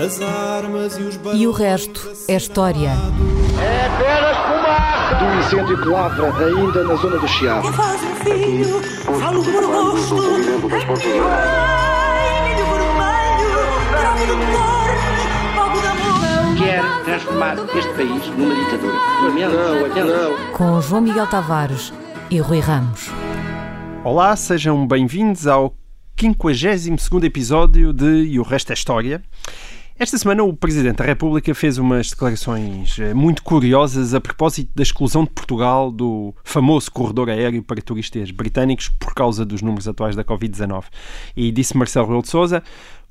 As armas e os E o resto é história. É apenas fumaça! Do incêndio que lavra ainda na zona do Chiado. faz um filho, falo fogo de amor. Quer transformar este país numa ditadura. Não, não. Com João Miguel Tavares e Rui Ramos. Olá, sejam bem-vindos ao 52º episódio de E o Resto é História. Esta semana o Presidente da República fez umas declarações eh, muito curiosas a propósito da exclusão de Portugal do famoso corredor aéreo para turistas britânicos por causa dos números atuais da Covid-19. E disse Marcelo Rebelo de Sousa,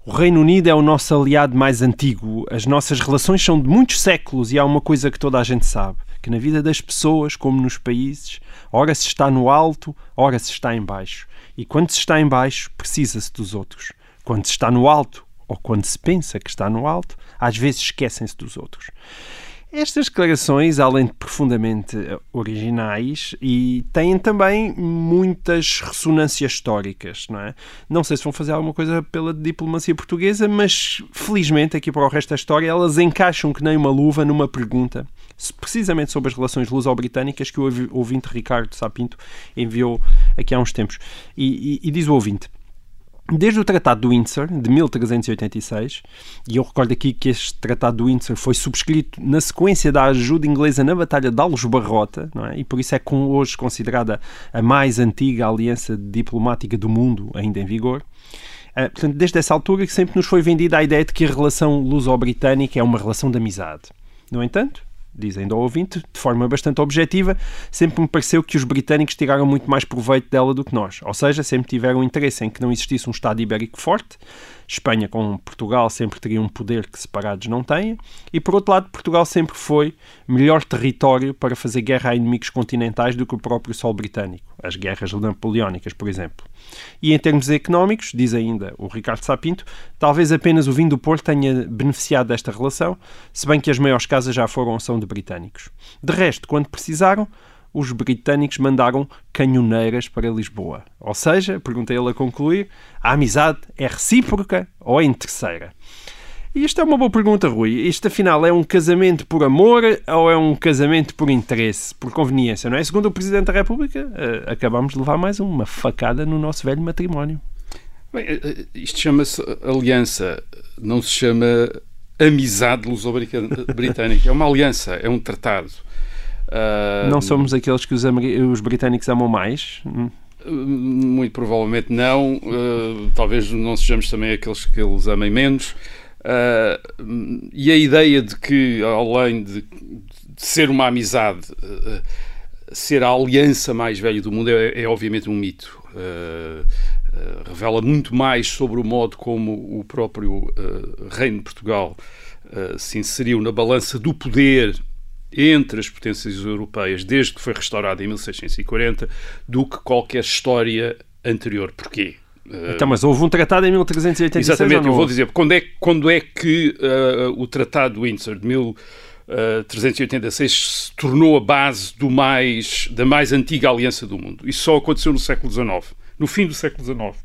o Reino Unido é o nosso aliado mais antigo. As nossas relações são de muitos séculos e há uma coisa que toda a gente sabe, que na vida das pessoas, como nos países, ora se está no alto, ora se está em baixo. E quando se está em baixo, precisa-se dos outros. Quando se está no alto, ou quando se pensa que está no alto, às vezes esquecem-se dos outros. Estas declarações, além de profundamente eh, originais, e têm também muitas ressonâncias históricas, não é? Não sei se vão fazer alguma coisa pela diplomacia portuguesa, mas felizmente aqui para o resto da história elas encaixam que nem uma luva numa pergunta, precisamente sobre as relações luso-britânicas que o ouvi- ouvinte Ricardo Sapinto enviou aqui há uns tempos. E, e- e diz o ouvinte. Desde o Tratado do Windsor, de 1386, e eu recordo aqui que este Tratado do Windsor foi subscrito na sequência da ajuda inglesa na Batalha de Alves-Barrota, não é? e por isso é com- hoje considerada a mais antiga aliança diplomática do mundo ainda em vigor. Ah, portanto, desde essa altura que sempre nos foi vendida a ideia de que a relação luso-britânica é uma relação de amizade. No entanto, diz ainda o ouvinte, de forma bastante objetiva, sempre me pareceu que os britânicos tiraram muito mais proveito dela do que nós. Ou seja, sempre tiveram interesse em que não existisse um Estado ibérico forte. Espanha com Portugal sempre teria um poder que separados não têm. E por outro lado, Portugal sempre foi melhor território para fazer guerra a inimigos continentais do que o próprio solo britânico. As guerras napoleónicas, por exemplo. E em termos económicos, diz ainda o Ricardo Sapinto, talvez apenas o vinho do Porto tenha beneficiado desta relação, se bem que as maiores casas já foram ou são de britânicos. De resto, quando precisaram, os britânicos mandaram canhoneiras para Lisboa. Ou seja, perguntei ele a concluir, a amizade é recíproca ou é interesseira? E isto é uma boa pergunta, Rui. Isto, afinal, é um casamento por amor ou é um casamento por interesse, por conveniência, não é? Segundo o Presidente da República, eh, acabamos de levar mais uma facada no nosso velho matrimónio. Bem, eh, eh, isto chama-se aliança, não se chama amizade luso-britânica. É uma aliança, é um tratado. Não somos aqueles que os, os britânicos amam mais? Muito provavelmente não. Ah, talvez não sejamos também aqueles que eles amem menos. Ah, e a ideia de que, além de, de ser uma amizade, ah, ser a aliança mais velha do mundo é, é obviamente um mito. Revela muito mais sobre o modo como o próprio Reino de Portugal se inseriu na balança do poder entre as potências europeias desde que foi restaurada em 1640 do que qualquer história anterior. Porquê? Ah, Então, mas houve um tratado em 1386 Exatamente, eu vou dizer, quando é, quando é que ah, o Tratado de Windsor de 1386 se tornou a base do mais, da mais antiga aliança do mundo? Isso só aconteceu no século XIX, no fim do século XIX.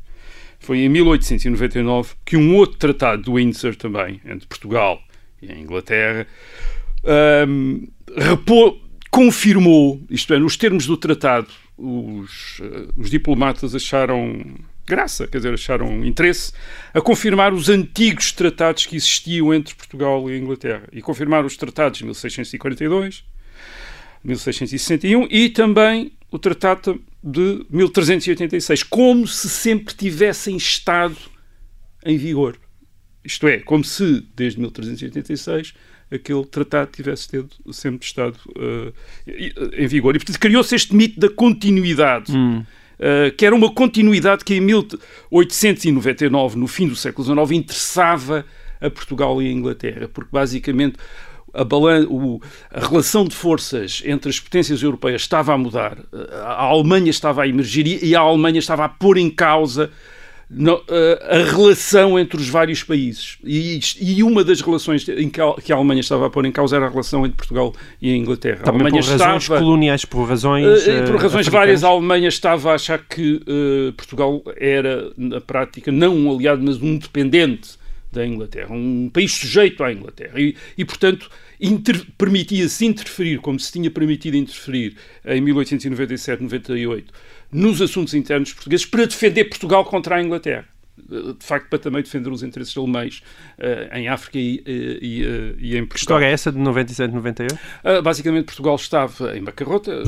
Foi em 1899 que um outro Tratado de Windsor também, entre Portugal e a Inglaterra, ahm, repô- confirmou, isto é, nos termos do tratado, os, eh, os diplomatas acharam graça, quer dizer, acharam interesse a confirmar os antigos tratados que existiam entre Portugal e a Inglaterra. E confirmaram os tratados de 1642, 1661 e também o tratado de 1386, como se sempre tivessem estado em vigor. Isto é, como se, desde 1386, aquele tratado tivesse tido, sempre estado eh, em vigor. E, portanto, criou-se este mito da continuidade, eh, que era uma continuidade que em 1899, no fim do século XIX, interessava a Portugal e a Inglaterra, porque basicamente a, balan- o- a relação de forças entre as potências europeias estava a mudar, a Alemanha estava a emergir e a Alemanha estava a pôr em causa no- a, a relação entre os vários países. E, e uma das relações em que a, que a Alemanha estava a pôr em causa era a relação entre Portugal e a Inglaterra. Também a Alemanha por razões estava, coloniais, por razões. eh, por eh, razões várias, a. Alemanha estava a achar que eh, Portugal era, na prática, não um aliado, mas um dependente da Inglaterra, um país sujeito à Inglaterra. E, e portanto, permitia-se interferir, como se tinha permitido interferir em 1897-98, nos assuntos internos portugueses para defender Portugal contra a Inglaterra de facto, para também defender os interesses alemães uh, em África e, e, uh, e, em Portugal. Que história é essa de 97, 98? Uh, basicamente, Portugal estava em bancarrota,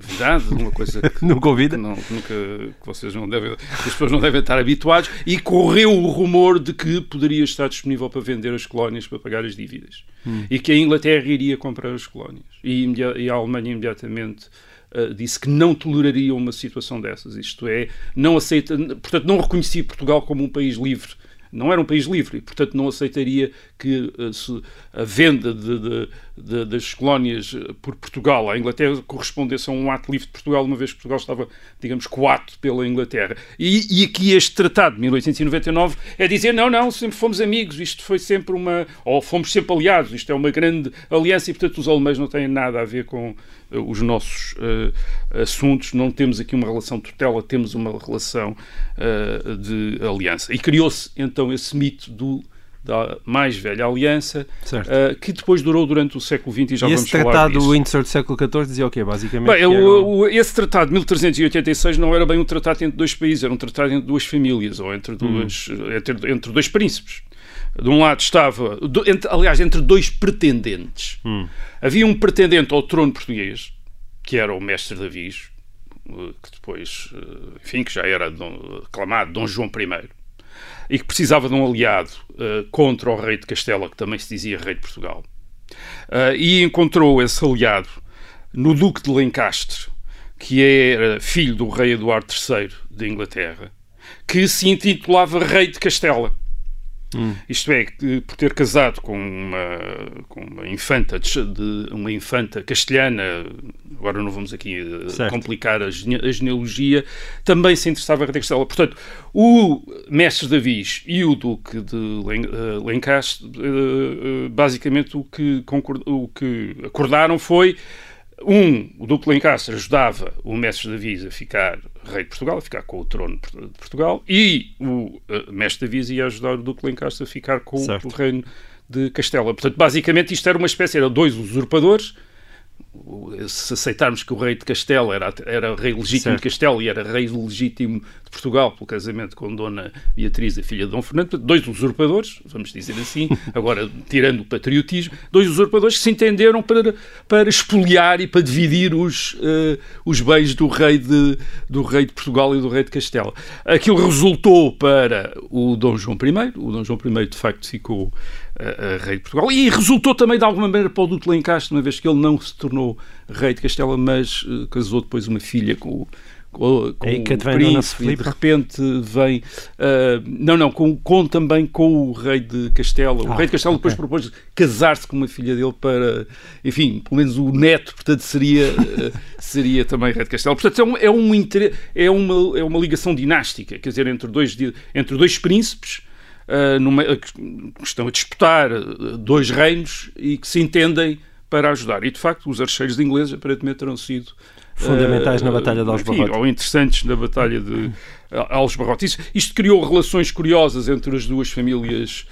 novidade, uma coisa que, nunca ouvida, que, não, que nunca, que vocês não devem, as pessoas não devem estar habituados, e correu o rumor de que poderia estar disponível para vender as colónias para pagar as dívidas hum. e que a Inglaterra iria comprar as colónias e, e a Alemanha imediatamente Uh, disse que não toleraria uma situação dessas, isto é, não aceita, portanto, não reconhecia Portugal como um país livre. Não era um país livre e, portanto, não aceitaria que uh, a venda de, de, de, das colónias eh, por Portugal à Inglaterra correspondesse a um ato livre de Portugal, uma vez que Portugal estava, digamos, coato pela Inglaterra. E, e aqui este tratado de 1899 é dizer, não, não, sempre fomos amigos, isto foi sempre uma... ou fomos sempre aliados, isto é uma grande aliança e, portanto, os alemães não têm nada a ver com uh, os nossos uh, assuntos, não temos aqui uma relação de tutela, temos uma relação de aliança. E criou-se, então, esse mito do da mais velha aliança, uh, que depois durou durante o século XX e já e vamos esse tratado do Windsor do século XIV dizia o quê, basicamente? Bem, o, o, esse tratado de 1386 não era bem um tratado entre dois países, era um tratado entre duas famílias, ou entre, duas, hum. entre, entre dois príncipes. De um lado estava, do, entre, aliás, entre dois pretendentes. Hum. Havia um pretendente ao trono português, que era o mestre Davis, eh, que depois, eh, enfim, que já era aclamado Dom João I e que precisava de um aliado uh, contra o rei de Castela, que também se dizia rei de Portugal. Uh, e encontrou esse aliado no Duque de Lencastre, que era filho do rei Eduardo III de Inglaterra, que se intitulava rei de Castela. Hum. Isto é, por ter casado com uma, com uma infanta de, uma infanta castelhana, agora não vamos aqui eh, certo. complicar a, gene, a, genealogia, também se interessava em Castela. Portanto, o mestre Davis e o duque de Lencastre, uh, uh, basicamente o que, o que acordaram foi um, o de Lencastre ajudava o mestre Davis a ficar rei de Portugal, a ficar com o trono de Portugal, e o uh, mestre Davis ia ajudar o de Lencastre a ficar com certo. o reino de Castela. Portanto, basicamente isto era uma espécie, eram dois usurpadores, se aceitarmos que o rei de Castelo era, era rei legítimo certo. de Castelo e era rei legítimo de Portugal pelo casamento com Dona Beatriz, a filha de Dom Fernando, dois usurpadores, vamos dizer assim, agora tirando o patriotismo, dois usurpadores que se entenderam para, para expoliar e para dividir os, uh, os bens do rei, de, do rei de Portugal e do rei de Castelo. Aquilo resultou para o Dom João I, o Dom João I de facto ficou a, rei de Portugal. E resultou também de alguma maneira para o Duque Lencastre, uma vez que ele não se tornou rei de Castela, mas uh, casou depois uma filha com, com, com o príncipe e de repente vem uh, não, não, com, com, também com o rei de Castela o ah, rei de Castela okay. depois propôs casar-se com uma filha dele para, enfim, pelo menos o neto, portanto seria uh, seria também rei de Castela, portanto é, um, é, um, é, uma, é uma ligação dinástica, quer dizer, entre dois, entre dois príncipes numa, que estão a disputar dois reinos e que se entendem para ajudar. E, de facto, os archeiros ingleses aparentemente terão sido fundamentais uh, na Batalha de Aljubarrote. Ou interessantes na Batalha de Aljubarrote. Isto, isto criou relações curiosas entre as duas famílias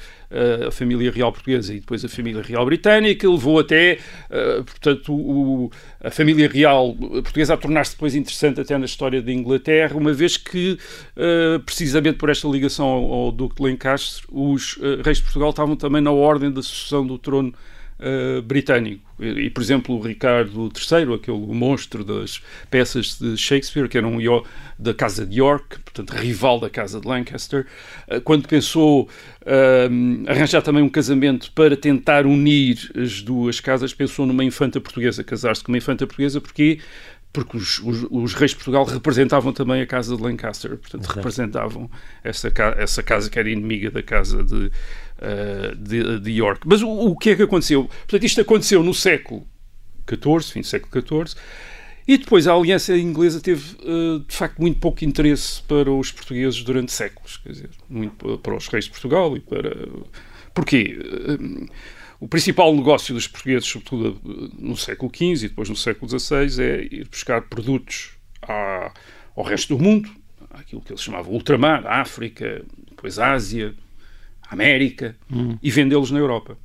a família real portuguesa e depois a família real britânica, levou até, uh, portanto, o, a família real portuguesa a tornar-se depois interessante até na história da Inglaterra, uma vez que, uh, precisamente por esta ligação ao, ao Duque de Lencastre, os reis de Portugal estavam também na ordem da sucessão do trono britânico. E, por exemplo, o Ricardo III, aquele monstro das peças de Shakespeare, que era um da Casa de York, portanto, rival da Casa de Lancaster, uh, quando pensou uh, arranjar também um casamento para tentar unir as duas casas, pensou numa infanta portuguesa, casar-se com uma infanta portuguesa, porque porque os, os, os, reis de Portugal representavam também a casa de Lancaster, portanto Exato. representavam essa, essa casa que era inimiga da casa de, uh, de, de, York. Mas o, o, que é que aconteceu? Portanto, isto aconteceu no século XIV, fim do século XIV, e depois a aliança inglesa teve, uh, de facto, muito pouco interesse para os portugueses durante séculos, quer dizer, muito para os reis de Portugal e para... Porquê? Uh, o principal negócio dos portugueses, sobretudo no século XV e depois no século XVI, é ir buscar produtos à, ao resto do mundo, aquilo que eles chamavam ultramar, África, depois Ásia, América e vendê-los na Europa.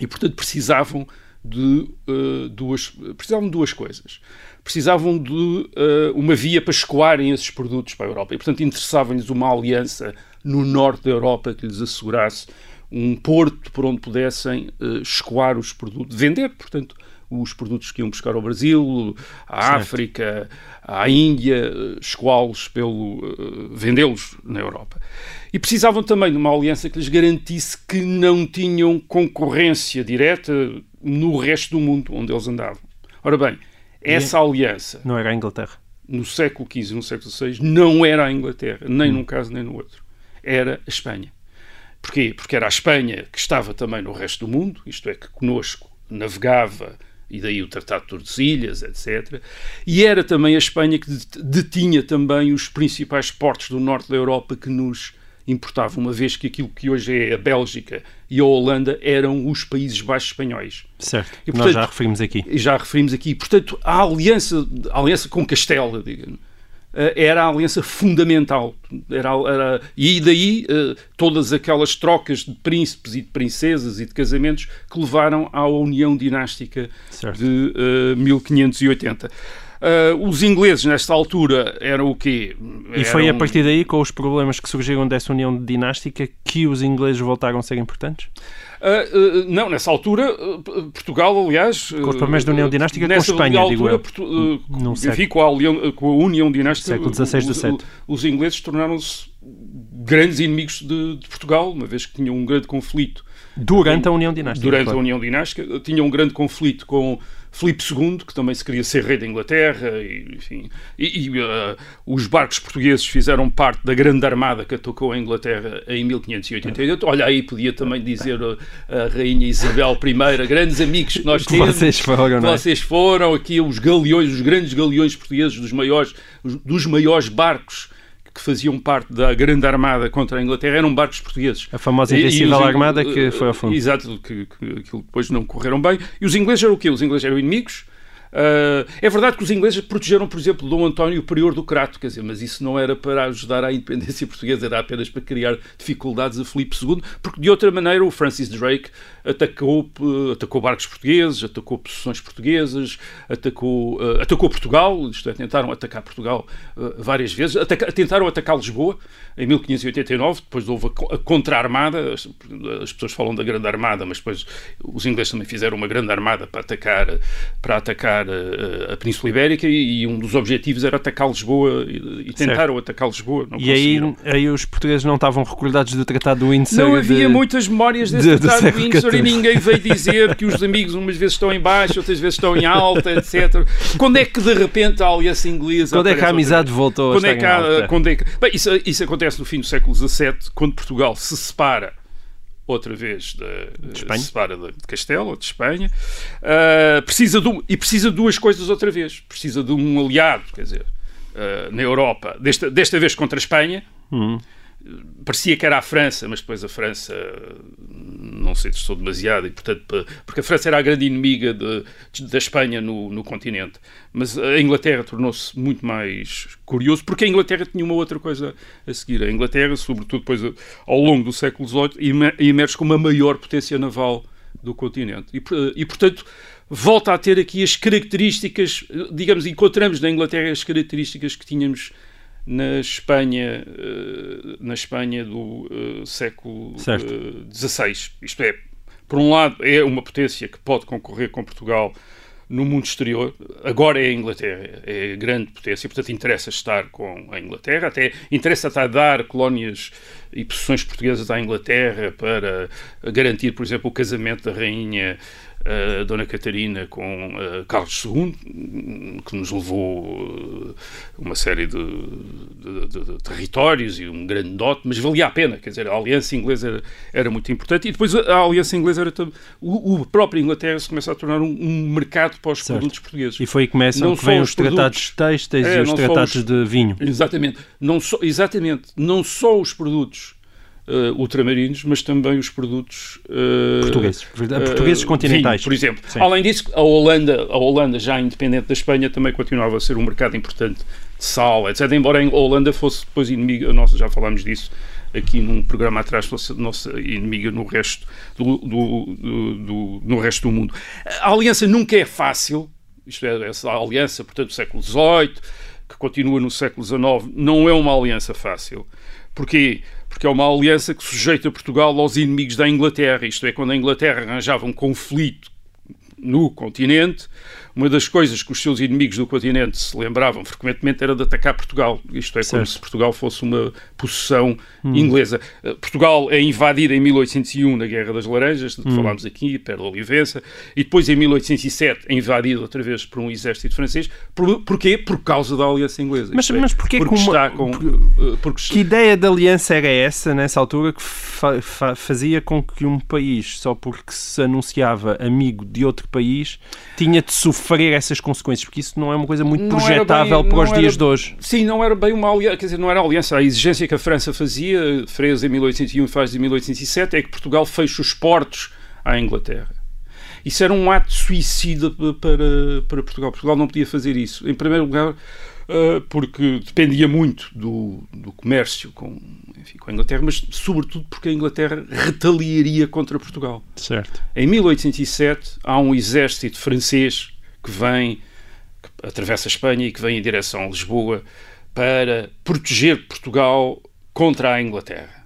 E, portanto, precisavam de uh, duas, precisavam de duas coisas. Precisavam de uh, uma via para escoarem esses produtos para a Europa. E, portanto, interessava-lhes uma aliança no norte da Europa que lhes assegurasse um porto por onde pudessem uh, escoar os produtos, vender, portanto, os produtos que iam buscar ao Brasil, à Certo. África, à Índia, escoá-los pelo uh, vendê-los na Europa. E precisavam também de uma aliança que lhes garantisse que não tinham concorrência direta no resto do mundo onde eles andavam. Ora bem, essa aliança Não era a Inglaterra. no século XV e no século XVI não era a Inglaterra, nem num caso nem no outro. Era a Espanha. Porquê? Porque era a Espanha que estava também no resto do mundo, isto é, que conosco navegava, e daí o Tratado de Tordesilhas, etc. E era também a Espanha que det- detinha também os principais portos do norte da Europa que nos importavam, uma vez que aquilo que hoje é a Bélgica e a Holanda eram os Países Baixos espanhóis. Certo. E, Nós portanto, já referimos aqui. e já referimos aqui. Portanto, a aliança, a aliança com Castela, digamos, era a aliança fundamental. Era, era- e daí eh, todas aquelas trocas de príncipes e de princesas e de casamentos que levaram à união dinástica Certo. de eh, 1580. Eh, os ingleses, nesta altura, eram o quê? E foi a partir daí, com os problemas que surgiram dessa união dinástica, que os ingleses voltaram a ser importantes? Ah, não, nessa altura, ah, Portugal, aliás. Com os problemas da União Dinástica com nessa Espanha, altura, digo. Portu- Num enfim, século. com, a União, com a União Dinástica. Século XVI, os, XVII. os ingleses tornaram-se grandes inimigos de, de Portugal, uma vez que tinham um grande conflito Durante a união dinástica. durante claro. a União Dinástica, tinha um grande conflito com Filipe II, que também se queria ser rei da Inglaterra, e, enfim, e, e, uh, os barcos portugueses fizeram parte da grande armada que atacou a Inglaterra em 1588. Olha, aí podia também dizer uh, a rainha Isabel I, grandes amigos que nós Que temos. vocês foram, não é? Vocês foram aqui os galeões, os grandes galeões portugueses, dos maiores, os- dos maiores barcos que faziam parte da grande armada contra a Inglaterra, eram barcos portugueses. A famosa Invencível Armada que foi ao fundo. Exato, que, que aquilo depois não correram bem. E os ingleses eram o quê? Os ingleses eram inimigos. Ah, é verdade que os ingleses protegeram, por exemplo, Dom António, o prior do Crato, quer dizer, mas isso não era para ajudar à independência portuguesa, era apenas para criar dificuldades a Filipe II, porque de outra maneira o Francis Drake atacou, eh, atacou barcos portugueses, atacou posições portuguesas, atacou, eh, atacou Portugal, isto é, tentaram atacar Portugal eh, várias vezes, ataca- tentaram atacar Lisboa em 1589, depois houve a, a contra-armada, as, as pessoas falam da grande armada, mas depois os ingleses também fizeram uma grande armada para atacar, para atacar eh, a Península Ibérica e, e um dos objetivos era atacar Lisboa e, e tentaram atacar Lisboa, E aí, aí os portugueses não estavam recordados do Tratado do Windsor. Não havia de- muitas memórias desse de- do Tratado século Windsor e ninguém veio dizer que os amigos umas vezes estão em baixo, outras vezes estão em alta, etc. Quando é que de repente a aliança inglesa Quando é que a amizade voltou Quando a é estar que há, é que... Bem, isso, isso acontece no fim do século XVII, quando Portugal se separa outra vez da, Espanha. se separa de, de Castela, de Espanha, ah, precisa de um- e precisa de duas coisas outra vez. Precisa de um aliado, quer dizer, ah, na Europa, desta, desta vez contra a Espanha, Hum. parecia que era a França, mas depois a França não se interessou demasiado, e, portanto, porque a França era a grande inimiga de- de- da Espanha no, no continente. Mas a Inglaterra tornou-se muito mais curioso, porque a Inglaterra tinha uma outra coisa a seguir. A Inglaterra, sobretudo depois ao longo do século XVIII, emer- emerge como a maior potência naval do continente. E, por- e, portanto, volta a ter aqui as características, digamos, encontramos na Inglaterra as características que tínhamos na Espanha, eh, na Espanha do eh, século. XVI. Isto é, por um lado, é uma potência que pode concorrer com Portugal no mundo exterior. Agora é a Inglaterra, é a grande potência, portanto interessa estar com a Inglaterra, até interessa até dar colónias e posições portuguesas à Inglaterra para garantir, por exemplo, o casamento da rainha eh, Dona Catarina com eh, Carlos II, que nos levou eh, uma série de, de- de- de territórios e um grande dote, mas valia a pena, quer dizer, a aliança inglesa era, era muito importante e depois a, a aliança inglesa era o, o próprio Inglaterra se começa a tornar um, um mercado para os Certo. produtos portugueses. E foi aí que começam Não que vêm os os tratados têxteis É, e os tratados os- de vinho. Exatamente. Não só, exatamente. Não só os produtos eh, ultramarinos, mas também os produtos eh, Portugueses. eh, Portugueses continentais. vinho, por exemplo. Sim. Além disso, a Holanda, a Holanda, já independente da Espanha, também continuava a ser um mercado importante de sal, etc. Embora a Holanda fosse depois inimiga, nossa, já falámos disso, aqui num programa atrás fosse nossa inimiga no resto do, do, do, do, no resto do mundo. A aliança nunca é fácil, isto é, essa aliança, portanto, do século XVIII, que continua no século XIX, não é uma aliança fácil. Porquê? Porque é uma aliança que sujeita Portugal aos inimigos da Inglaterra, isto é, quando a Inglaterra arranjava um conflito no continente, uma das coisas que os seus inimigos do continente se lembravam frequentemente era de atacar Portugal. Isto é, como Certo. se Portugal fosse uma possessão inglesa. Uh, Portugal é invadido em 1801 na Guerra das Laranjas, de que falámos aqui, perto de Olivença, e depois em 1807 é invadido outra vez por um exército francês. Por, porquê? Por causa da aliança inglesa. Mas- é, mas porquê porque que uma- está com... por- uh, porque Que ideia de aliança era essa, nessa altura, que fa- fa- fazia com que um país, só porque se anunciava amigo de outro país, tinha de sofrer essas consequências? Porque isso não é uma coisa muito Não era projetável bem- para os não dias era- de hoje. Sim, não era bem uma aliança, quer dizer, não era aliança. A exigência que a França fazia, fez em 1801 e faz em 1807, é que Portugal feche os portos à Inglaterra. Isso era um ato suicida para, para Portugal. Portugal não podia fazer isso. Em primeiro lugar, eh, porque dependia muito do, do comércio com, enfim, com a Inglaterra, mas sobretudo porque a Inglaterra retaliaria contra Portugal. Certo. Em 1807 há um exército francês que vem, que atravessa a Espanha e que vem em direção a Lisboa para proteger Portugal contra a Inglaterra.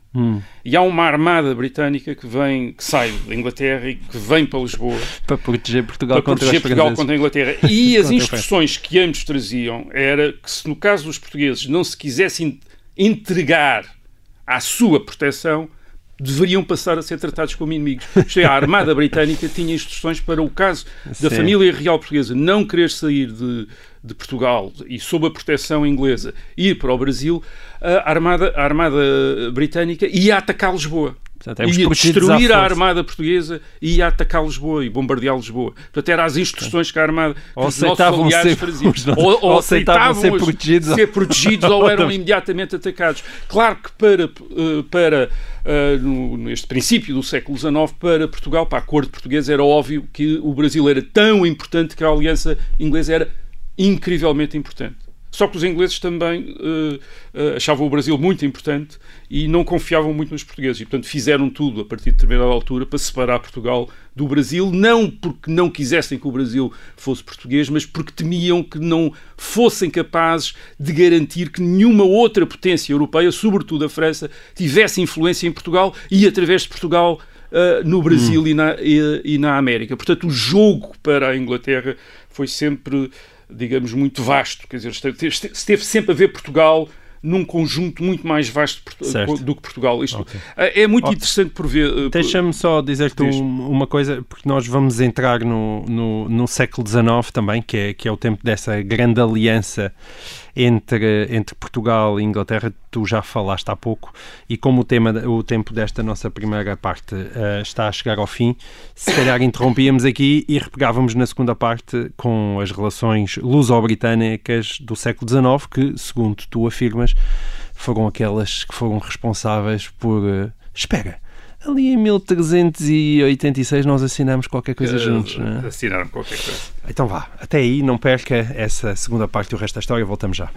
E há uma armada britânica que vem, que sai da Inglaterra e que vem para Lisboa Para proteger Portugal para contra proteger Portugal contra a Inglaterra. E as instruções que ambos traziam era que se no caso dos portugueses não se quisessem entregar à sua proteção, deveriam passar a ser tratados como inimigos. Isto a Armada Britânica tinha instruções para o caso da Sim. família real portuguesa não querer sair de, de Portugal e sob a proteção inglesa ir para o Brasil, a Armada, a Armada Britânica ia atacar Lisboa. Portanto, ia à destruir a. Armada Portuguesa e ia atacar Lisboa e bombardear Lisboa. Portanto, eram as instruções que a Armada, Ou aceitavam ser- faziam. Ou, ou ou aceitavam aceitavam ser os- protegidos. ser protegidos ou eram imediatamente atacados. Claro que para, eh, para no- neste princípio do século XIX, para Portugal, para a corte portuguesa, era óbvio que o Brasil era tão importante que a aliança inglesa era incrivelmente importante. Só que os ingleses também eh, achavam o Brasil muito importante e não confiavam muito nos portugueses. E, portanto, fizeram tudo a partir de determinada altura para separar Portugal do Brasil, não porque não quisessem que o Brasil fosse português, mas porque temiam que não fossem capazes de garantir que nenhuma outra potência europeia, sobretudo a França, tivesse influência em Portugal e, através de Portugal, eh, no Brasil e, na, e- e na América. Portanto, o jogo para a Inglaterra foi sempre, digamos, muito vasto. Quer dizer, esteve, esteve sempre a ver Portugal num conjunto muito mais vasto do que Portugal. Isto eh, é muito Ok. interessante por ver. eh, Deixa-me só dizer-te Diz. um- uma coisa, porque nós vamos entrar no, no, no século XIX também, que é, que é o tempo dessa grande aliança entre, entre Portugal e Inglaterra. Tu já falaste há pouco, e como o, tema, o tempo desta nossa primeira parte eh, está a chegar ao fim, se calhar interrompíamos aqui e repegávamos na segunda parte com as relações luso-britânicas do século XIX, que, segundo tu afirmas, foram aquelas que foram responsáveis por. eh, espera, ali em 1386 nós assinamos qualquer coisa eh, juntos, não é? Assinaram qualquer coisa. Então vá, até aí, não perca essa segunda parte e o resto da história, voltamos já.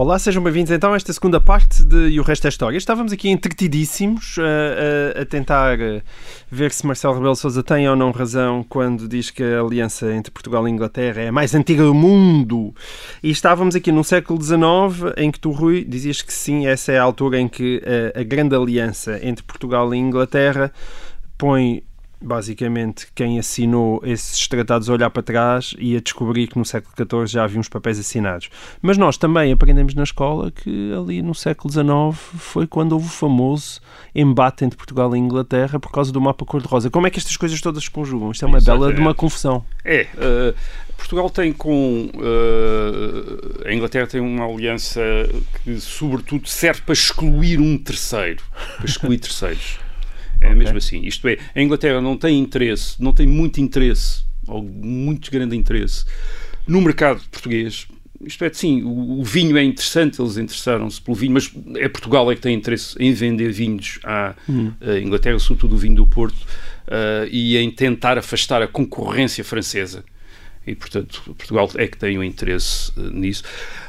Olá, sejam bem-vindos então a esta segunda parte de E o Resto da História. Estávamos aqui entretidíssimos a, a- a tentar eh, ver se Marcelo Rebelo Sousa tem ou não razão quando diz que a aliança entre Portugal e Inglaterra é a mais antiga do mundo. E estávamos aqui no século XIX em que tu, Rui, dizias que sim, essa é a altura em que eh, a grande aliança entre Portugal e Inglaterra põe basicamente quem assinou esses tratados a olhar para trás e a descobrir que no século XIV já havia uns papéis assinados. Mas nós também aprendemos na escola que ali no século XIX foi quando houve o famoso embate entre Portugal e Inglaterra por causa do mapa cor-de-rosa. Como é que estas coisas todas se conjugam? Isto é uma bela de uma confusão. É, eh, Portugal tem com eh, a Inglaterra tem uma aliança que sobretudo serve para excluir um terceiro, para excluir terceiros. É mesmo assim. Isto é, a Inglaterra não tem interesse, não tem muito interesse, ou muito grande interesse, no mercado português. Isto é, sim, o, o vinho é interessante, eles interessaram-se pelo vinho, mas é Portugal é que tem interesse em vender vinhos à à Inglaterra, sobretudo o vinho do Porto, eh, e em tentar afastar a concorrência francesa. E, portanto, Portugal é que tem o interesse eh, nisso.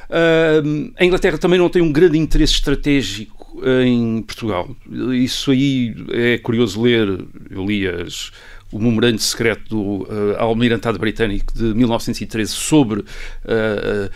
Uh, a Inglaterra também não tem um grande interesse estratégico em Portugal. Isso aí é curioso ler. Eu li as, o memorando secreto do uh, Almirantado Britânico de 1913 sobre uh,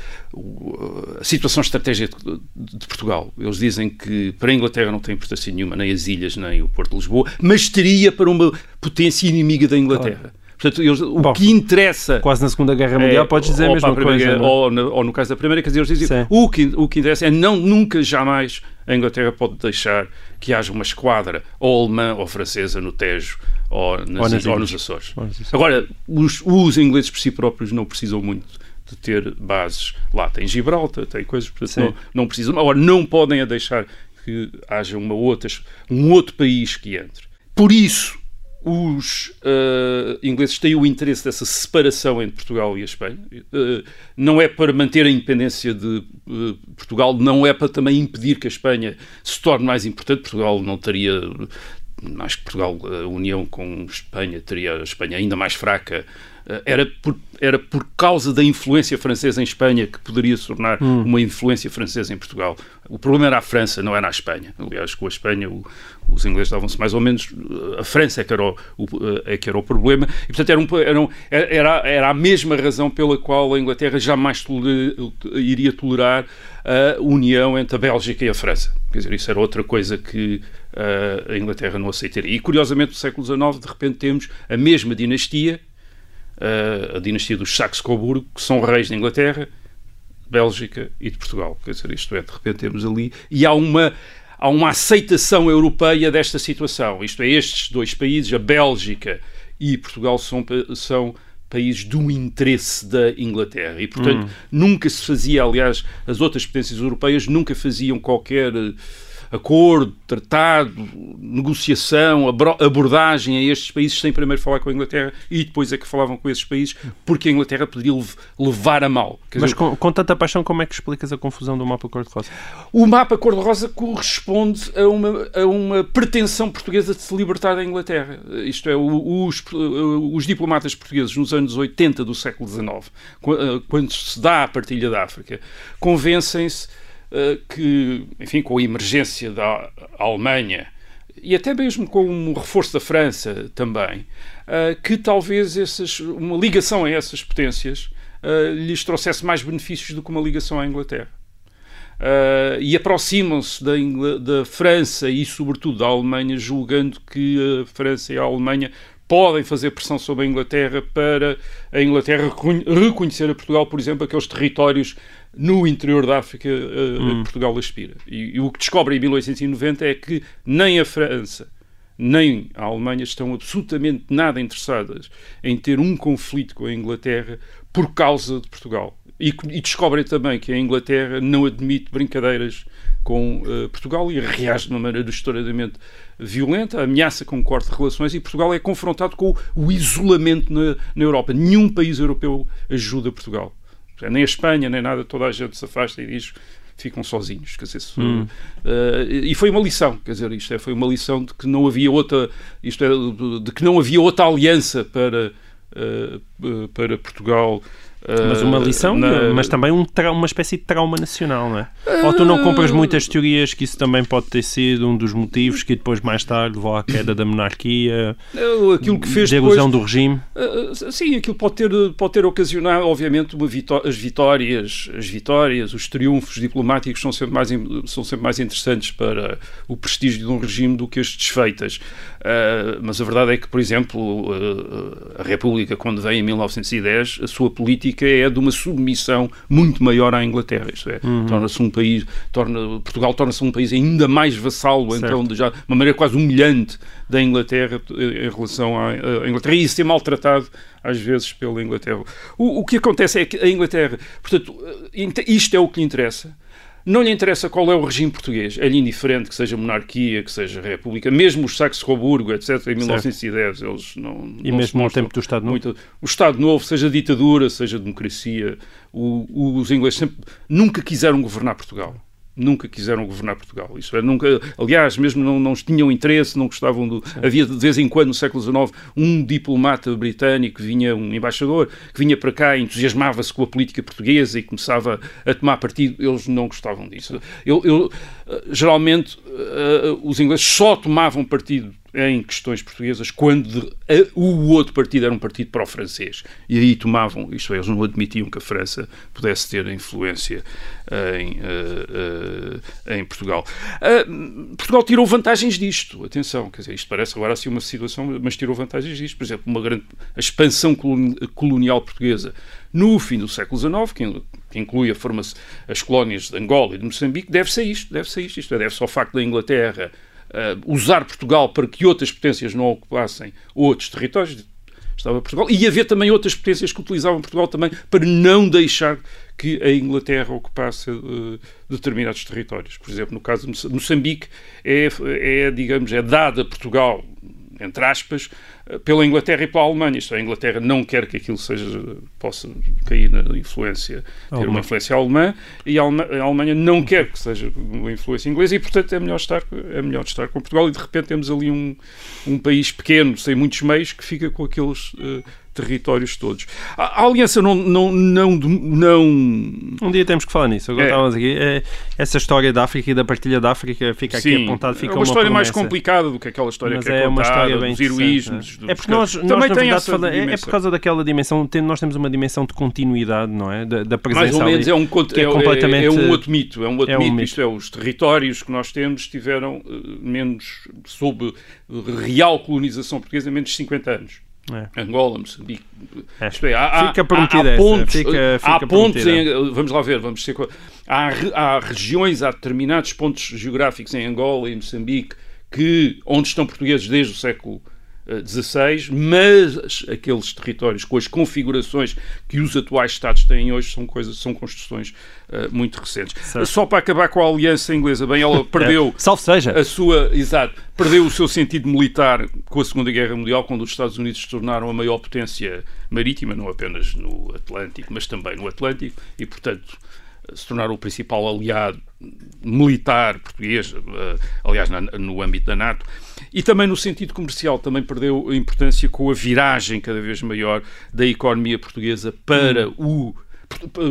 a situação estratégica de, de, Portugal. Eles dizem que para a Inglaterra não tem importância nenhuma, nem as ilhas, nem o Porto de Lisboa, mas teria para uma potência inimiga da Inglaterra. Claro. Portanto, eles, o Bom, que interessa. Quase na Segunda Guerra Mundial, é, podes dizer a mesma coisa. Guerra, é? ou, no, ou, no caso da Primeira, quer dizer, eles dizem o que, o que interessa é não, nunca, jamais a Inglaterra pode deixar que haja uma esquadra ou alemã ou francesa no Tejo ou, nas, ou, nas ou nos Açores. Agora, os, os ingleses por si próprios não precisam muito de ter bases lá. Tem Gibraltar, tem coisas, portanto, não, não precisam. Agora, não podem a deixar que haja uma outra, um outro país que entre. Por isso, os uh, ingleses têm o interesse dessa separação entre Portugal e a Espanha. Uh, não é para manter a independência de uh, Portugal, não é para também impedir que a Espanha se torne mais importante. Portugal não teria. Acho que Portugal, a união com Espanha, teria a Espanha ainda mais fraca era por, era por causa da influência francesa em Espanha que poderia se tornar hum. uma influência francesa em Portugal. O problema era a França, não era a Espanha. Aliás, com a Espanha o, os ingleses davam-se mais ou menos. Eh, a França é que era o, o, é que era o problema. E, portanto, era, um, era, um, era, era a mesma razão pela qual a Inglaterra jamais toler, iria tolerar a união entre a Bélgica e a França. Quer dizer, isso era outra coisa que uh, a Inglaterra não aceitaria. E, curiosamente, no século XIX, de repente, temos a mesma dinastia a dinastia dos Saxe-Coburgo, que são reis da Inglaterra, Bélgica e de Portugal. Quer dizer, isto é, de repente temos ali. E há uma, há uma aceitação europeia desta situação. Isto é, estes dois países, a Bélgica e Portugal, são, são países do interesse da Inglaterra. E, portanto, hum. nunca se fazia, aliás, as outras potências europeias nunca faziam qualquer acordo, tratado, negociação, abordagem a estes países sem primeiro falar com a Inglaterra e depois é que falavam com esses países porque a Inglaterra poderia levar a mal. Quer Mas dizer, com, com, tanta paixão, como é que explicas a confusão do mapa cor-de-rosa? O mapa cor-de-rosa corresponde a uma, a uma pretensão portuguesa de se libertar da Inglaterra. Isto é, os, os diplomatas portugueses nos anos 80 do século XIX, quando se dá a partilha da África, convencem-se eh, que, enfim, com a emergência da Alemanha e até mesmo com o reforço da França também, eh, que talvez essas, uma ligação a essas potências eh, lhes trouxesse mais benefícios do que uma ligação à Inglaterra. Uh, e aproximam-se da, da, França e, sobretudo, da Alemanha, julgando que a França e a Alemanha podem fazer pressão sobre a Inglaterra para a Inglaterra reconhecer a Portugal, por exemplo, aqueles territórios no interior da África uh, hum. Portugal aspira. E, e, o que descobre em 1890 é que nem a França nem a Alemanha estão absolutamente nada interessadas em ter um conflito com a Inglaterra por causa de Portugal. E, e descobrem também que a Inglaterra não admite brincadeiras com uh, Portugal e reage de uma maneira estouradamente violenta, ameaça com um corte de relações e Portugal é confrontado com o isolamento na, na Europa. Nenhum país europeu ajuda Portugal. Nem a Espanha, nem nada, toda a gente se afasta e diz ficam sozinhos. Quer dizer, se, hum. uh, e foi uma lição, quer dizer, isto é, foi uma lição de que não havia outra, isto é, de que não havia outra aliança para, uh, para Portugal mas uma eh, lição, na... mas também um uma espécie de trauma nacional, não é? Uh... Ou tu não compras muitas teorias que isso também pode ter sido um dos motivos que depois, mais tarde, levou à queda da monarquia, aquilo que fez erosão do regime? Uh, sim, aquilo pode ter, pode ter ocasionado, obviamente, vitó as vitórias, as vitórias, os triunfos diplomáticos são sempre mais, são sempre mais interessantes para o prestígio de um regime do que as desfeitas. Uh, mas a verdade é que, por exemplo, a República, quando vem em 1910, a sua política política é de uma submissão muito maior à Inglaterra. Isto é, uhum. torna-se um país, torna, Portugal torna-se um país ainda mais vassalo, certo. então, de já, uma maneira quase humilhante da Inglaterra em relação à, à Inglaterra e ser maltratado às vezes pela Inglaterra. O, o que acontece é que a Inglaterra, portanto, isto é o que lhe interessa não lhe interessa qual é o regime português. É-lhe indiferente que seja monarquia, que seja república. Mesmo os Saxe-Coburgo, etc., em 1910, certo. eles não. E não mesmo no tempo do Estado Novo? Muito, o Estado Novo, seja ditadura, seja democracia, o, os ingleses sempre, nunca quiseram governar Portugal. Nunca quiseram governar Portugal. Isso é, nunca, aliás, mesmo não, não tinham interesse, não gostavam do. Sim. Havia de vez em quando, no século XIX, um diplomata britânico, vinha, um embaixador, que vinha para cá, entusiasmava-se com a política portuguesa e começava a tomar partido. Eles não gostavam disso. Eu, eu geralmente, uh, os ingleses só tomavam partido em questões portuguesas quando o outro partido era um partido pró-francês. E aí tomavam, isto é, eles não admitiam que a França pudesse ter influência em, uh, uh, em Portugal. Uh, Portugal tirou vantagens disto, atenção, quer dizer, isto parece agora assim uma situação, mas tirou vantagens disto. Por exemplo, uma grande a expansão colonial portuguesa no fim do século XIX, que, inclui a formação, as colónias de Angola e de Moçambique, deve-se a isto, deve-se a isto, isto é, deve-se ao facto da Inglaterra uh, usar Portugal para que outras potências não ocupassem outros territórios, estava Portugal, e haver também outras potências que utilizavam Portugal também para não deixar que a Inglaterra ocupasse uh, determinados territórios. Por exemplo, no caso de Moçambique, é, é digamos, é dada a Portugal, entre aspas, pela Inglaterra e pela Alemanha. Isto é, a Inglaterra não quer que aquilo seja, possa cair na influência, ter uma influência alemã, e a Alemanha não quer que seja uma influência inglesa, e portanto é melhor estar, é melhor estar com Portugal, e de repente temos ali um, um país pequeno, sem muitos meios, que fica com aqueles. Uh, territórios todos. A, a, aliança não, não, não, não. Um dia temos que falar nisso. Agora é. estávamos aqui. É, essa história da África e da partilha da África fica Sim, aqui apontado. Fica é uma, uma história mais complicada do que aquela história Mas que é, é uma história bem dos heroísmos. É, é porque nós, nós também tem essa fala, é, é por causa daquela dimensão. Tem, nós temos uma dimensão de continuidade, não é? Da, da presença. Mais ou menos ali, é um, é, é, completamente, é um outro mito. É um outro é um mito. Isto é, os territórios que nós temos estiveram uh, menos sob real colonização portuguesa menos de 50 anos. É. Angola, Moçambique. É. Isto é, há, fica prometida há, há pontos, fica, fica há pontos em, vamos lá ver, vamos ter, há, há regiões, há determinados pontos geográficos em Angola e Moçambique que, onde estão portugueses desde o século 16, mas aqueles territórios com as configurações que os atuais Estados têm hoje são coisas, são construções uh, muito recentes. Certo. Só para acabar com a aliança inglesa, bem, ela perdeu é. Salve seja. a sua, exato, perdeu o seu sentido militar com a Segunda Guerra Mundial, quando os Estados Unidos se tornaram a maior potência marítima, não apenas no Atlântico, mas também no Atlântico, e portanto se tornaram o principal aliado militar português, uh, aliás, no âmbito da NATO. E também no sentido comercial, também perdeu importância com a viragem cada vez maior da economia portuguesa para hum. o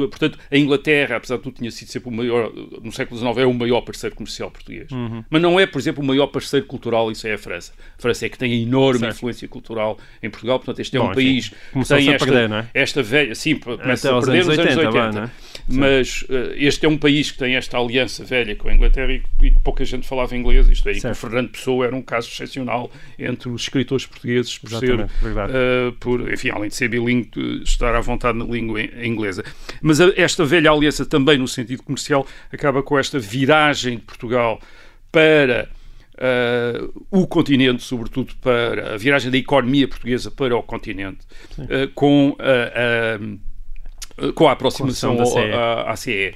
Portanto, a Inglaterra, apesar de tudo, tinha sido sempre o maior, no século XIX, é o maior parceiro comercial português. Uhum. Mas não é, por exemplo, o maior parceiro cultural, isso é a França. A França é que tem enorme certo. influência cultural em Portugal, portanto, este é Bom, um país que tem a esta, perder, não é? esta velha. Sim, começa Até a perder nos anos 80. 80 vai, é? Mas uh, este é um país que tem esta aliança velha com a Inglaterra e, e pouca gente falava inglês. Isto aí, o Fernando Pessoa era um caso excepcional entre os escritores portugueses por Exatamente, ser, uh, por, enfim, além de ser bilingue, estar à vontade na língua inglesa. Mas a, esta velha aliança também no sentido comercial acaba com esta viragem de Portugal para uh, o continente, sobretudo para a viragem da economia portuguesa para o continente, uh, com a com a aproximação da CE. à, CE. É,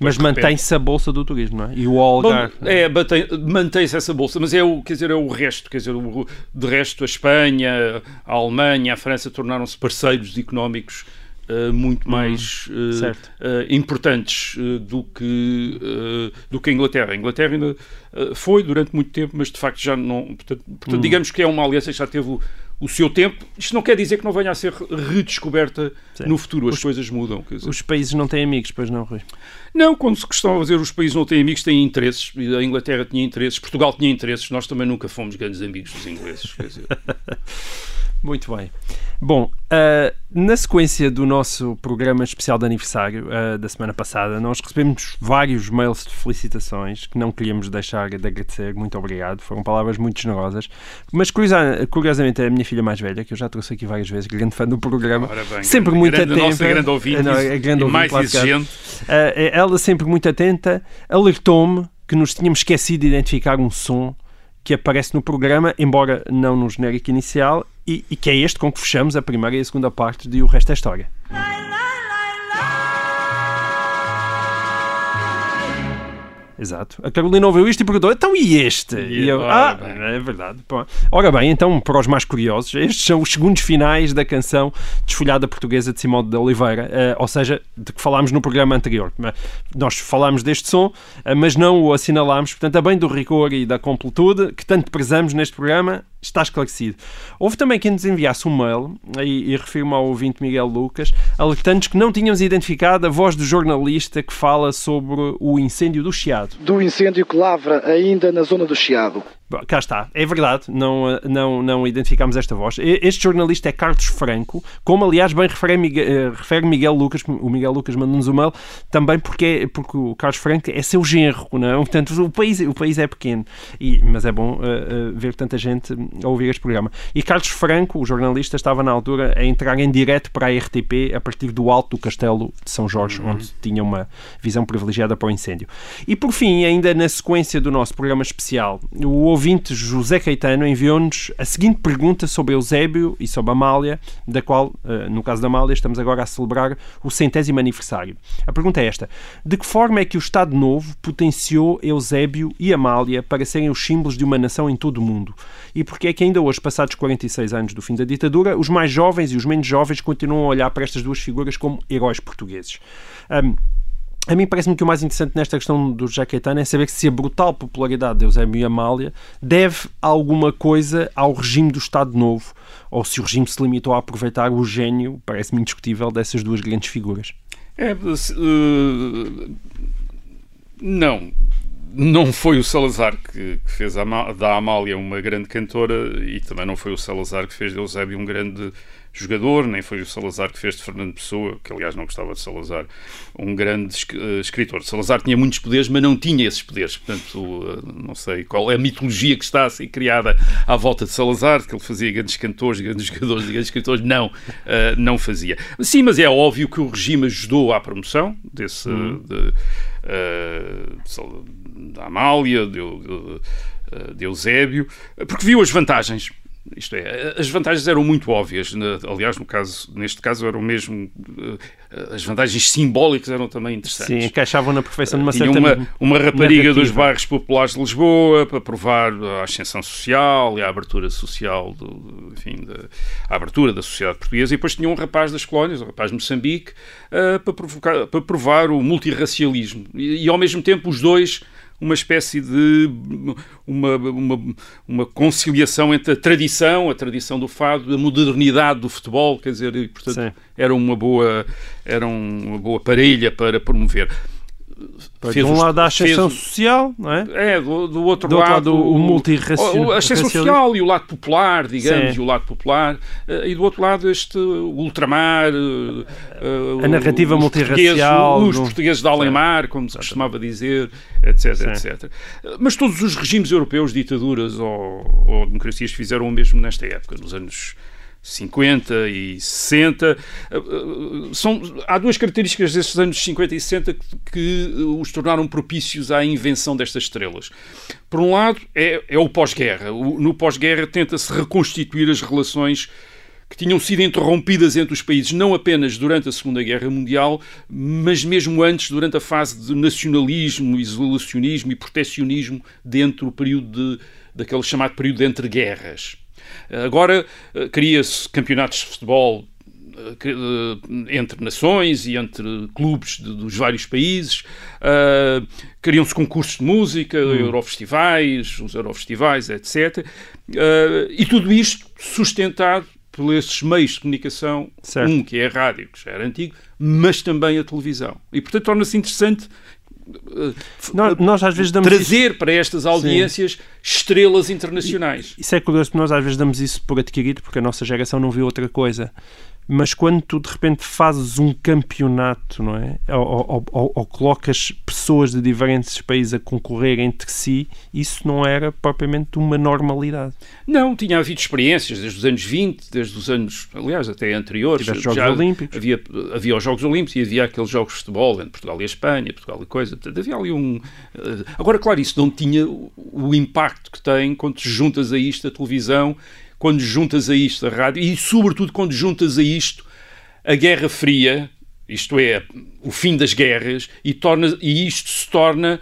mas mantém-se a bolsa do turismo, não é? E o Algarve. é, mantém- mantém-se essa bolsa, mas é o, quer dizer, é o resto, quer dizer, o, de resto a Espanha, a Alemanha, a França tornaram-se parceiros económicos eh, muito mais eh, certo. eh, importantes eh, do, que, eh, do que a Inglaterra. A Inglaterra ainda foi durante muito tempo, mas de facto já não. Portanto, portanto, digamos que é uma aliança que já teve o, o seu tempo. Isto não quer dizer que não venha a ser redescoberta Sim. no futuro. As Os- coisas mudam. Os países não têm amigos, pois não, Rui? Não, quando se costuma dizer os países não têm amigos, têm interesses. A Inglaterra tinha interesses, Portugal tinha interesses. Nós também nunca fomos grandes amigos dos ingleses. Muito bem. Bom, ah, na sequência do nosso programa especial de aniversário ah, da semana passada, nós recebemos vários mails de felicitações que não queríamos deixar de agradecer. Muito obrigado. Foram palavras muito generosas. Mas curiosa- curiosamente, é a minha filha mais velha, que eu já trouxe aqui várias vezes, grande fã do programa, bem, sempre grande- muito grande- a atenta. nossa grande ouvinte, Não, é grande ouvinte, mais exigente. Ah, ela sempre muito atenta, alertou-me que nos tínhamos esquecido de identificar um som que aparece no programa, embora não no genérico inicial, e, e que é este com que fechamos a primeira e a segunda parte de O Resto é História. Exato. A Carolina ouviu isto e perguntou: então e este? E- eu, ah, é verdade. Pô. Ora bem, então, para os mais curiosos, estes são os segundos finais da canção Desfolhada Portuguesa de Simão de Oliveira, eh, ou seja, de que falámos no programa anterior. Nós falámos deste som, eh, mas não o assinalámos, portanto, a bem do rigor e da completude que tanto prezamos neste programa, está esclarecido. Houve também quem nos enviasse um mail, e, e ao ouvinte Miguel Lucas, alertando-nos que não tínhamos identificado a voz do jornalista que fala sobre o incêndio do Chiado. Do incêndio que lavra ainda na zona do Chiado. Bom, Cá está, é verdade, não, eh, não, não identificámos esta voz. Este jornalista é Carlos Franco, como aliás bem refere Miguel, eh, refere Miguel Lucas, o Miguel Lucas mandou-nos um mail, também porque, é- porque o Carlos Franco é seu genro, não é? Portanto, o país, o país é pequeno, e, mas é bom eh, eh, ver tanta gente a ouvir este programa. E Carlos Franco, o jornalista, estava na altura a entrar em direto para a RTP a partir do alto do Castelo de São Jorge, onde tinha uma visão privilegiada para o incêndio. E por fim, ainda na sequência do nosso programa especial, o ouvinte José Caetano enviou-nos a seguinte pergunta sobre Eusébio e sobre Amália, da qual, eh, no caso da Amália, estamos agora a celebrar o centésimo aniversário. A pergunta é esta: de que forma é que o Estado Novo potenciou Eusébio e Amália para serem os símbolos de uma nação em todo o mundo? E porquê é que ainda hoje, passados 46 anos do fim da ditadura, os mais jovens e os menos jovens continuam a olhar para estas duas figuras como heróis portugueses? Ahm, a mim parece-me que o mais interessante nesta questão do José Caetano é saber se a brutal popularidade de Eusébio e Amália deve alguma coisa ao regime do Estado Novo ou se o regime se limitou a aproveitar o gênio, parece-me indiscutível, dessas duas grandes figuras. É, eh, não. Não foi o Salazar que, que fez a da Amália uma grande cantora e também não foi o Salazar que fez de Eusébio um grande jogador, nem foi o Salazar que fez de Fernando Pessoa, que aliás não gostava de Salazar, um grande eh, escritor. Salazar tinha muitos poderes, mas não tinha esses poderes. Portanto, eh, não sei qual é a mitologia que está a ser criada à volta de Salazar, que ele fazia grandes cantores, grandes jogadores e grandes escritores. Não, eh, não fazia. Sim, mas é óbvio que o regime ajudou à promoção desse. de, eh, de da Amália, de, de, de Eusébio, porque viu as vantagens. Isto é, as vantagens eram muito óbvias. Na- Aliás, no caso, neste caso, eram mesmo. eh, As vantagens simbólicas eram também interessantes. Sim, encaixavam na perfeição de uma Tinha certa uma, uma rapariga dos narrativa. bairros populares de Lisboa para provar a ascensão social e a abertura social, do, do- enfim, da, a abertura da sociedade portuguesa. E depois tinha um rapaz das colónias, um rapaz de Moçambique, eh, para, provocar, para provar o multirracialismo. E, e, ao mesmo tempo os dois uma espécie de uma, uma, uma conciliação entre a tradição, a tradição do fado, a modernidade do futebol, quer dizer, e, portanto, Sim. era uma boa era uma boa parelha para promover. De Fez um lado a ascensão fez- social, não é? é, do, do outro Do outro lado, lado, o o- A ascensão social e o lado popular, digamos, Sim. e o lado popular. eh, E do outro lado, este ultramar. eh, eh, A narrativa os multirracial, portugueses- Os portugueses de Alemar, como se costumava dizer, etc, Sim. etc. Mas todos os regimes europeus, ditaduras ou, ou democracias, fizeram o mesmo nesta época, nos anos 50 e 60. Eh, eh, São, há duas características desses anos 50 e 60 que, que os tornaram propícios à invenção destas estrelas. Por um lado, é, é o pós-guerra. No pós-guerra tenta-se reconstituir as relações que tinham sido interrompidas entre os países, não apenas durante a Segunda Guerra Mundial, mas mesmo antes, durante a fase de nacionalismo, isolacionismo e protecionismo dentro do período de, daquele chamado período de entreguerras. Agora eh, cria-se campeonatos de futebol eh, eh, entre nações e entre clubes de- dos vários países, eh, criam-se concursos de música, eurofestivais, os eurofestivais, etc. Eh, e tudo isto sustentado por esses meios de comunicação, Certo. um que é a rádio, que já era antigo, mas também a televisão. E, portanto, torna-se interessante Nós, nós às vezes damos isso, trazer para estas audiências estrelas internacionais. isso é curioso, porque nós às vezes damos isso por adquirido, porque a nossa geração não viu outra coisa. Mas quando tu de repente fazes um campeonato, não é? Ou, ou- ou- colocas pessoas de diferentes países a concorrer entre si, isso não era propriamente uma normalidade. Não, tinha havido experiências desde os anos 20, desde os anos, aliás, até anteriores. Tiveste Jogos Já Olímpicos. Havia, havia os Jogos Olímpicos e havia aqueles jogos de futebol entre Portugal e a Espanha, Portugal e coisa. Portanto, havia ali um. eh, Agora, claro, isso não tinha o, o impacto que tem quando te juntas a isto a televisão, quando juntas a isto a rádio e, sobretudo, quando juntas a isto a Guerra Fria, isto é, o fim das guerras, e, torna, e isto se torna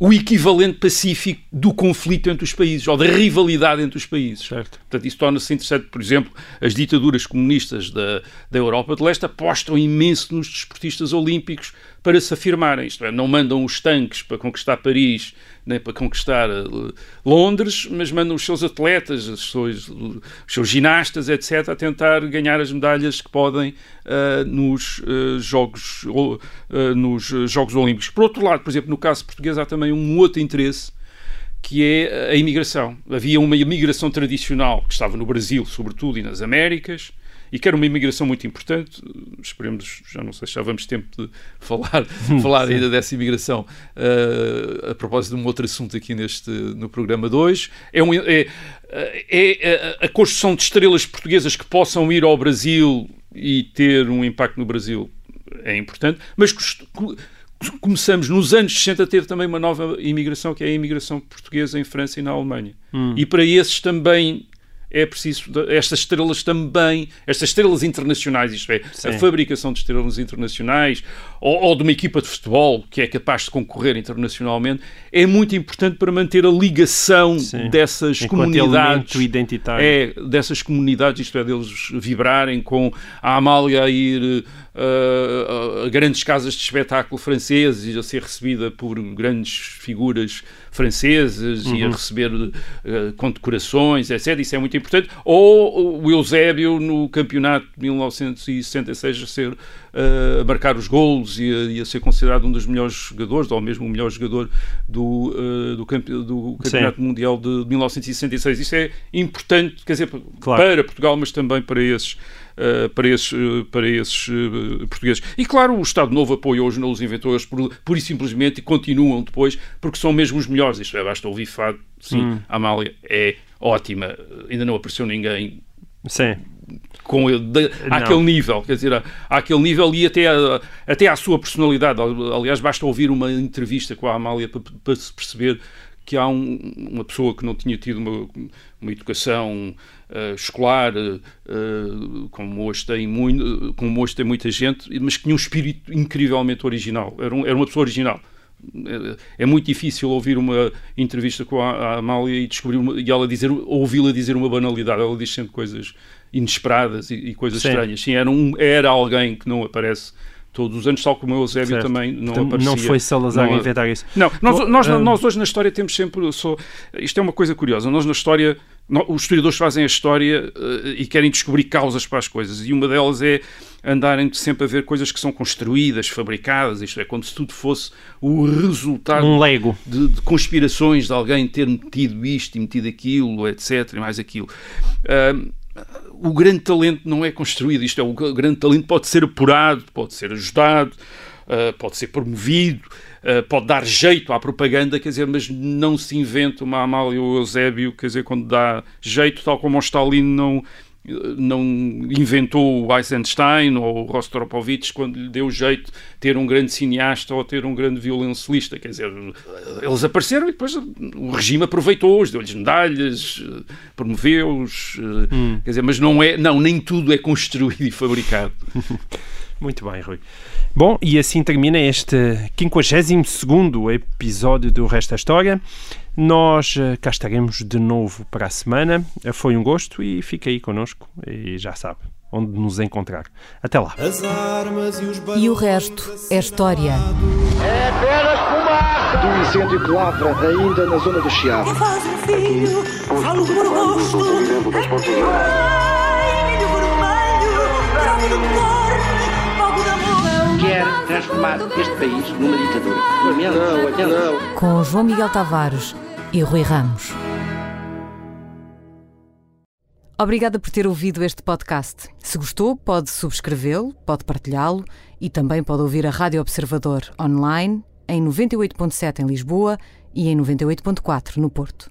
o equivalente pacífico do conflito entre os países, ou da rivalidade entre os países. Certo. Portanto, isso torna-se interessante. Por exemplo, as ditaduras comunistas da, da Europa de Leste apostam imenso nos desportistas olímpicos para se afirmarem. Isto é, não mandam os tanques para conquistar Paris nem para conquistar uh, Londres, mas mandam os seus atletas, os seus, os seus ginastas, etc., a tentar ganhar as medalhas que podem uh, nos, uh, jogos, nos Jogos Olímpicos. Por outro lado, por exemplo, no caso português, há também um outro interesse que é a imigração. Havia uma imigração tradicional que estava no Brasil, sobretudo, e nas Américas, e que era uma imigração muito importante. Esperemos, já não sei se já vamos tempo de falar, falar ainda dessa imigração uh, a propósito de um outro assunto aqui neste, no programa 2. É, um, é, é, é a construção de estrelas portuguesas que possam ir ao Brasil e ter um impacto no Brasil é importante, mas começamos nos anos 60 a ter também uma nova imigração, que é a imigração portuguesa em França e na Alemanha. Hum. E para esses também é preciso estas estrelas também, estas estrelas internacionais, isto é, Sim. a fabricação de estrelas internacionais ou, ou, de uma equipa de futebol que é capaz de concorrer internacionalmente, é muito importante para manter a ligação Sim. dessas Enquanto comunidades. identitário. É, dessas comunidades, isto é, deles vibrarem com a Amália a ir uh, a grandes casas de espetáculo franceses e a ser recebida por grandes figuras francesas uhum. e a uhum. receber uh, condecorações, etc. Isso é muito importante. Ou o Eusébio no campeonato de 1966 a ser uh, a marcar os golos e a, e a, ser considerado um dos melhores jogadores, ou mesmo o melhor jogador do, uh, do, campe, do Campeonato Sim. Mundial de 1966. Isso é importante, quer dizer, claro. para Portugal, mas também para esses para esses, uh, para esses uh, portugueses. E claro, o Estado Novo apoiou os os inventores por, por e simplesmente e continuam depois porque são mesmo os melhores. Isto é, basta ouvir fado. Sim, hum. a Amália é ótima. Ainda não apareceu ninguém. Sim com de, àquele nível, quer dizer, àquele nível e até, a, até à sua personalidade. Aliás, basta ouvir uma entrevista com a Amália para, para se perceber que há um, uma pessoa que não tinha tido uma, uma educação uh, escolar, uh, como, hoje tem muito, como hoje tem muita gente, mas que tinha um espírito incrivelmente original. Era, um, era uma pessoa original. É, é muito difícil ouvir uma entrevista com a, a Amália e descobrir uma, e ela dizer, ouvi-la dizer uma banalidade. Ela diz sempre coisas inesperadas e, e coisas Sim. estranhas. Sim, era, um, era alguém que não aparece todos os anos, tal como o Eusébio certo. também não então, aparecia. Não foi Salazar não, a inventar isso. Não, nós, Bom, nós, um... nós, hoje na história temos sempre... Só, isto é uma coisa curiosa. Nós na história... Os historiadores fazem a história uh, e querem descobrir causas para as coisas. E uma delas é andarem sempre a ver coisas que são construídas, fabricadas, isto é, como se tudo fosse o resultado um lego. De, de conspirações de alguém ter metido isto e metido aquilo, etc. e mais aquilo. Uh, o grande talento não é construído, isto é, o grande talento pode ser apurado, pode ser ajudado, uh, pode ser promovido, uh, pode dar jeito à propaganda, quer dizer, mas não se inventa uma Amália ou Eusébio, quer dizer, quando dá jeito, tal como o Stalin não não inventou o Eisenstein ou o Rostropovich quando lhe deu jeito de ter um grande cineasta ou ter um grande violoncelista. Quer dizer, eles apareceram e depois o regime aproveitou-os, deu-lhes medalhas, promoveu-os. Hum. Quer dizer, mas não é, não, nem tudo é construído e fabricado. Muito bem, Rui. Bom, e assim termina este 52 episódio do Resto da História. Nós uh, cá estaremos de novo para a semana. Uh, foi um gosto e fica aí connosco e já sabe onde nos encontrar. Até lá. E, e o resto é história. É apenas fumaça do incêndio que lavra ainda na zona do Chiado. Faz um filho, falo por gosto. Vermelho, do cor quer transformar este país numa ditadura. Não, não. Com João Miguel Tavares e Rui Ramos. Obrigada por ter ouvido este podcast. Se gostou, pode subscrevê-lo, pode partilhá-lo e também pode ouvir a Rádio Observador online em 98.7 em Lisboa e em 98.4 no Porto.